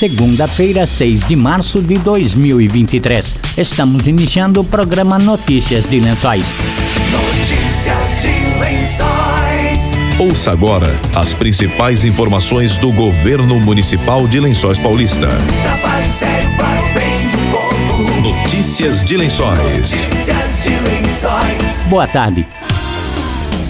segunda-feira, 6 de março de 2023. Estamos iniciando o programa Notícias de Lençóis. Notícias de Lençóis. Ouça agora as principais informações do governo municipal de Lençóis Paulista. Trabalho sério para o bem do povo. Notícias de Lençóis. Notícias de Lençóis. Boa tarde.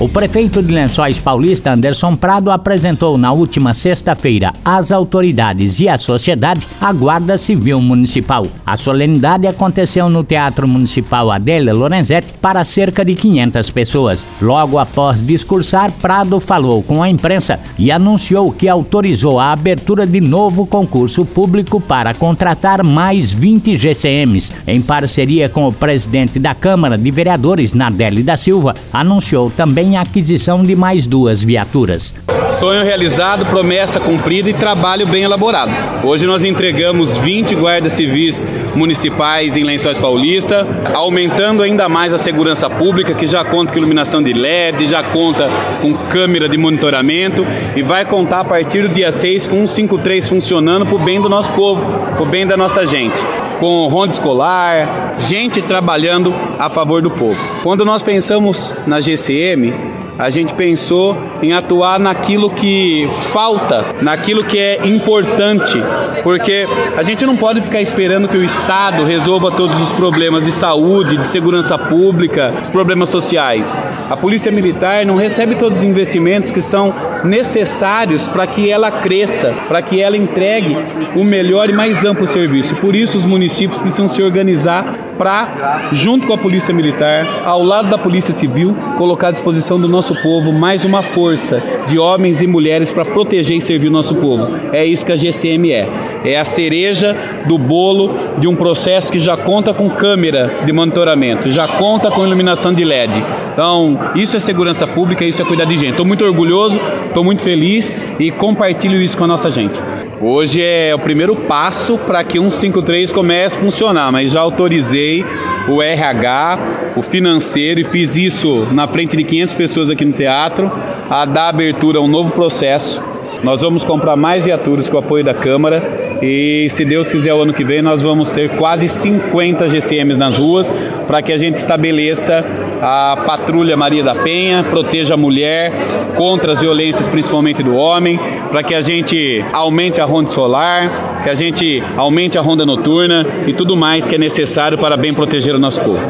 O prefeito de Lençóis Paulista, Anderson Prado, apresentou na última sexta-feira às autoridades e à sociedade a Guarda Civil Municipal. A solenidade aconteceu no Teatro Municipal Adélia Lorenzetti para cerca de 500 pessoas. Logo após discursar, Prado falou com a imprensa e anunciou que autorizou a abertura de novo concurso público para contratar mais 20 GCMs. Em parceria com o presidente da Câmara de Vereadores, Nardelli da Silva, anunciou também a aquisição de mais duas viaturas. Sonho realizado, promessa cumprida e trabalho bem elaborado. Hoje nós entregamos 20 guardas civis municipais em Lençóis Paulista, aumentando ainda mais a segurança pública, que já conta com iluminação de LED, já conta com câmera de monitoramento e vai contar a partir do dia 6 com 153 funcionando para o bem do nosso povo, para o bem da nossa gente com ronda escolar, gente trabalhando a favor do povo. Quando nós pensamos na GCM, a gente pensou em atuar naquilo que falta, naquilo que é importante, porque a gente não pode ficar esperando que o Estado resolva todos os problemas de saúde, de segurança pública, problemas sociais. A Polícia Militar não recebe todos os investimentos que são necessários para que ela cresça, para que ela entregue o melhor e mais amplo serviço. Por isso, os municípios precisam se organizar para, junto com a Polícia Militar, ao lado da Polícia Civil, colocar à disposição do nosso povo mais uma força de homens e mulheres para proteger e servir o nosso povo. É isso que a GCM é. É a cereja do bolo de um processo que já conta com câmera de monitoramento, já conta com iluminação de LED. Então, isso é segurança pública, isso é cuidar de gente. Estou muito orgulhoso, estou muito feliz e compartilho isso com a nossa gente. Hoje é o primeiro passo para que 153 comece a funcionar, mas já autorizei o RH, o financeiro e fiz isso na frente de 500 pessoas aqui no teatro, a dar abertura a um novo processo. Nós vamos comprar mais viaturas com o apoio da Câmara e, se Deus quiser, o ano que vem nós vamos ter quase 50 GCMs nas ruas para que a gente estabeleça a patrulha Maria da Penha, proteja a mulher contra as violências, principalmente do homem, para que a gente aumente a ronda solar, que a gente aumente a ronda noturna e tudo mais que é necessário para bem proteger o nosso povo.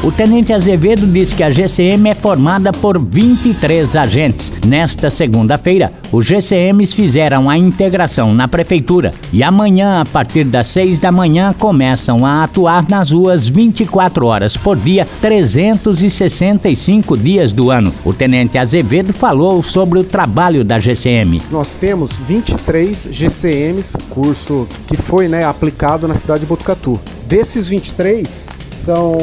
O tenente Azevedo diz que a GCM é formada por 23 agentes. Nesta segunda-feira, os GCMs fizeram a integração na prefeitura e amanhã, a partir das 6 da manhã, começam a atuar nas ruas 24 horas por dia, 365 dias do ano. O tenente Azevedo falou sobre o trabalho da GCM. Nós temos 23 GCMs, curso que foi né, aplicado na cidade de Botucatu. Desses 23, são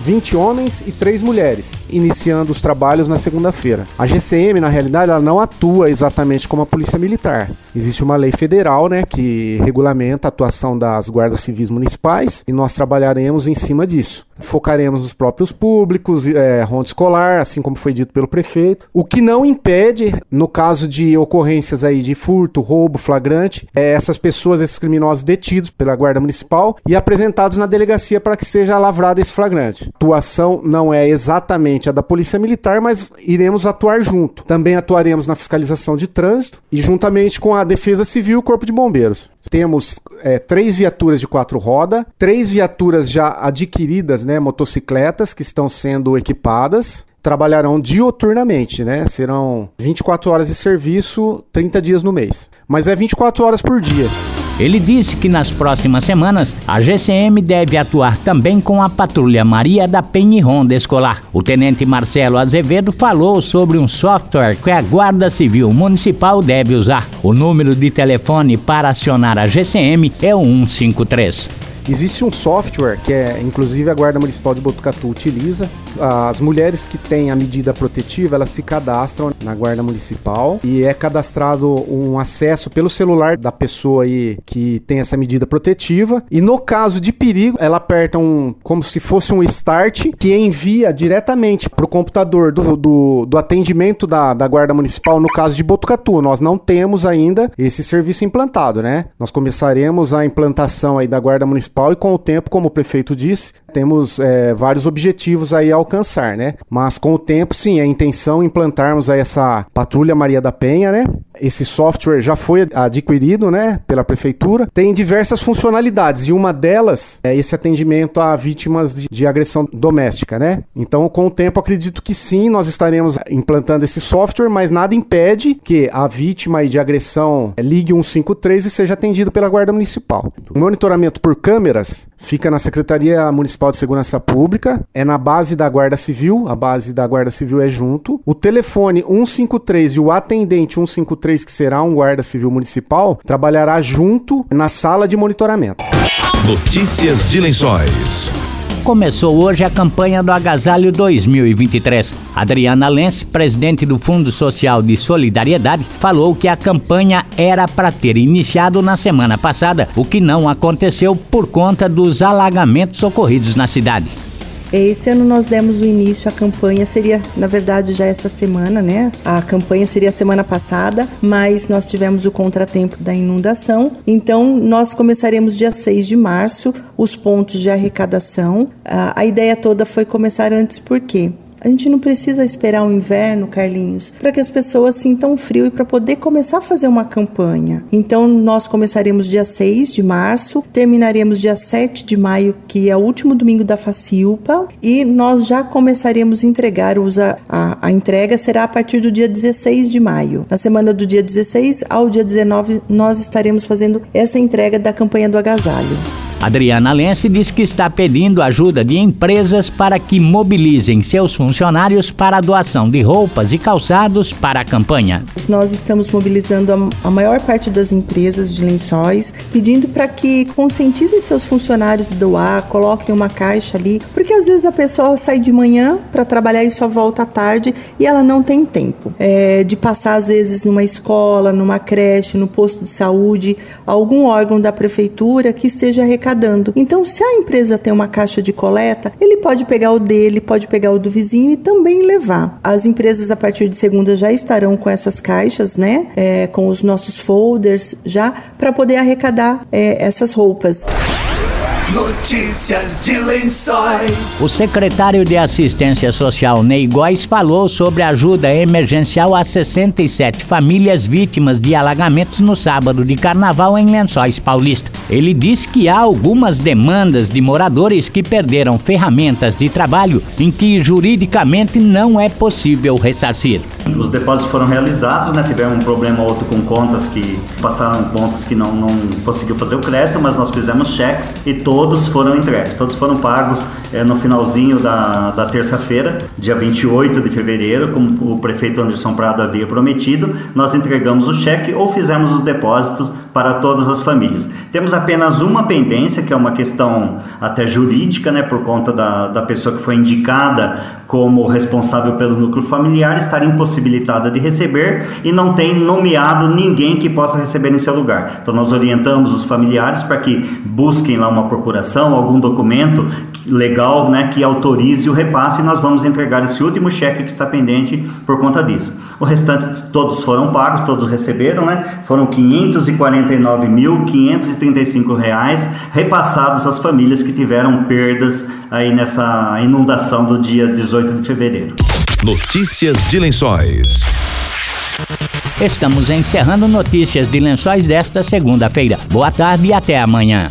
20 homens e 3 mulheres, iniciando os trabalhos na segunda-feira. A GCM, na realidade, ela não atua exatamente como a Polícia Militar. Existe uma lei federal, né, que regulamenta a atuação das guardas civis municipais e nós trabalharemos em cima disso. Focaremos nos próprios públicos, é, ronda escolar, assim como foi dito pelo prefeito. O que não impede, no caso de ocorrências aí de furto, roubo, flagrante, é essas pessoas, esses criminosos detidos pela guarda municipal e apresentados na delegacia para que seja lavrado esse flagrante. A atuação não é exatamente a da Polícia Militar, mas iremos atuar junto. Também atuaremos na fiscalização de trânsito e juntamente com a Defesa Civil e Corpo de Bombeiros. Temos é, três viaturas de quatro rodas, três viaturas já adquiridas, né, motocicletas que estão sendo equipadas trabalharão dioturnamente, né? Serão 24 horas de serviço, 30 dias no mês. Mas é 24 horas por dia. Ele disse que nas próximas semanas a GCM deve atuar também com a patrulha Maria da Penha e Ronda Escolar. O tenente Marcelo Azevedo falou sobre um software que a Guarda Civil Municipal deve usar. O número de telefone para acionar a GCM é o 153. Existe um software que é, inclusive a Guarda Municipal de Botucatu utiliza. As mulheres que têm a medida protetiva, elas se cadastram na Guarda Municipal e é cadastrado um acesso pelo celular da pessoa aí que tem essa medida protetiva. E no caso de perigo, ela aperta um como se fosse um start que envia diretamente para o computador do, do, do atendimento da, da Guarda Municipal no caso de Botucatu. Nós não temos ainda esse serviço implantado, né? Nós começaremos a implantação aí da Guarda Municipal e com o tempo, como o prefeito disse, temos é, vários objetivos aí a alcançar, né? Mas com o tempo, sim, é a intenção implantarmos aí essa patrulha Maria da Penha, né? Esse software já foi adquirido, né, pela prefeitura. Tem diversas funcionalidades e uma delas é esse atendimento a vítimas de, de agressão doméstica, né? Então, com o tempo, acredito que sim, nós estaremos implantando esse software, mas nada impede que a vítima de agressão ligue 153 e seja atendido pela Guarda Municipal. O monitoramento por câmeras fica na Secretaria Municipal de Segurança Pública, é na base da Guarda Civil, a base da Guarda Civil é junto. O telefone 153 e o atendente 153, que será um Guarda Civil Municipal, trabalhará junto na sala de monitoramento. Notícias de Lençóis. Começou hoje a campanha do Agasalho 2023. Adriana Lenz, presidente do Fundo Social de Solidariedade, falou que a campanha era para ter iniciado na semana passada, o que não aconteceu por conta dos alagamentos ocorridos na cidade. Esse ano nós demos o início à campanha, seria na verdade já essa semana, né? A campanha seria semana passada, mas nós tivemos o contratempo da inundação. Então nós começaremos dia 6 de março os pontos de arrecadação. A ideia toda foi começar antes por quê? A gente não precisa esperar o inverno, Carlinhos, para que as pessoas sintam frio e para poder começar a fazer uma campanha. Então, nós começaremos dia 6 de março, terminaremos dia 7 de maio, que é o último domingo da Facilpa, e nós já começaremos a entregar. A, a entrega será a partir do dia 16 de maio. Na semana do dia 16 ao dia 19, nós estaremos fazendo essa entrega da campanha do agasalho. Adriana Lense diz que está pedindo ajuda de empresas para que mobilizem seus funcionários para a doação de roupas e calçados para a campanha. Nós estamos mobilizando a, maior parte das empresas de lençóis, pedindo para que conscientizem seus funcionários de doar, coloquem uma caixa ali, porque às vezes a pessoa sai de manhã para trabalhar e só volta à tarde e ela não tem tempo é, de passar às vezes numa escola, numa creche, no posto de saúde, algum órgão da prefeitura que esteja arrecadando. Então, se a empresa tem uma caixa de coleta, ele pode pegar o dele, pode pegar o do vizinho e também levar. As empresas a partir de segunda já estarão com essas caixas, né? É, com os nossos folders já para poder arrecadar é, essas roupas. Notícias de Lençóis. O secretário de Assistência Social, Ney Góes, falou sobre ajuda emergencial a 67 famílias vítimas de alagamentos no sábado de carnaval em Lençóis Paulista. Ele disse que há algumas demandas de moradores que perderam ferramentas de trabalho em que juridicamente não é possível ressarcir. Os depósitos foram realizados, né? Tivemos um problema ou outro com contas que passaram pontos que não, não conseguiu fazer o crédito, mas nós fizemos cheques e todos foram entregues, todos foram pagos é, no finalzinho da, da terça-feira, dia 28 de fevereiro, como o prefeito Anderson Prado havia prometido, nós entregamos o cheque ou fizemos os depósitos para todas as famílias. Temos apenas uma pendência, que é uma questão até jurídica, né, por conta da, da pessoa que foi indicada como responsável pelo núcleo familiar, estar impossibilitada de receber e não tem nomeado ninguém que possa receber em seu lugar. Então nós orientamos os familiares para que busquem lá uma procuração, algum documento legal, né, que autorize o repasse e nós vamos entregar esse último cheque que está pendente por conta disso. O restante todos foram pagos, todos receberam, né? Foram 549.535 reais repassados às famílias que tiveram perdas aí nessa inundação do dia 18 de fevereiro. Notícias de Lençóis. Estamos encerrando notícias de lençóis desta segunda-feira. Boa tarde e até amanhã.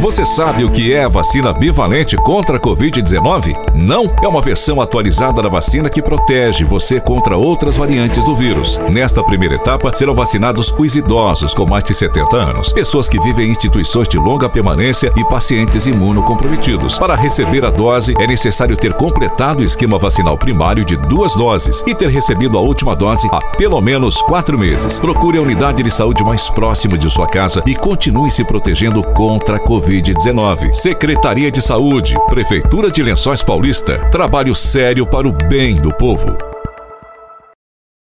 Você sabe o que é a vacina bivalente contra a Covid-19? Não? É uma versão atualizada da vacina que protege você contra outras variantes do vírus. Nesta primeira etapa, serão vacinados os idosos com mais de 70 anos, pessoas que vivem em instituições de longa permanência e pacientes imunocomprometidos. Para receber a dose, é necessário ter completado o esquema vacinal primário de duas doses e ter recebido a última dose há pelo menos quatro meses. Procure a unidade de saúde mais próxima de sua casa e continue se protegendo contra a Covid-19. Secretaria de Saúde, Prefeitura de Lençóis Paulista. Trabalho sério para o bem do povo.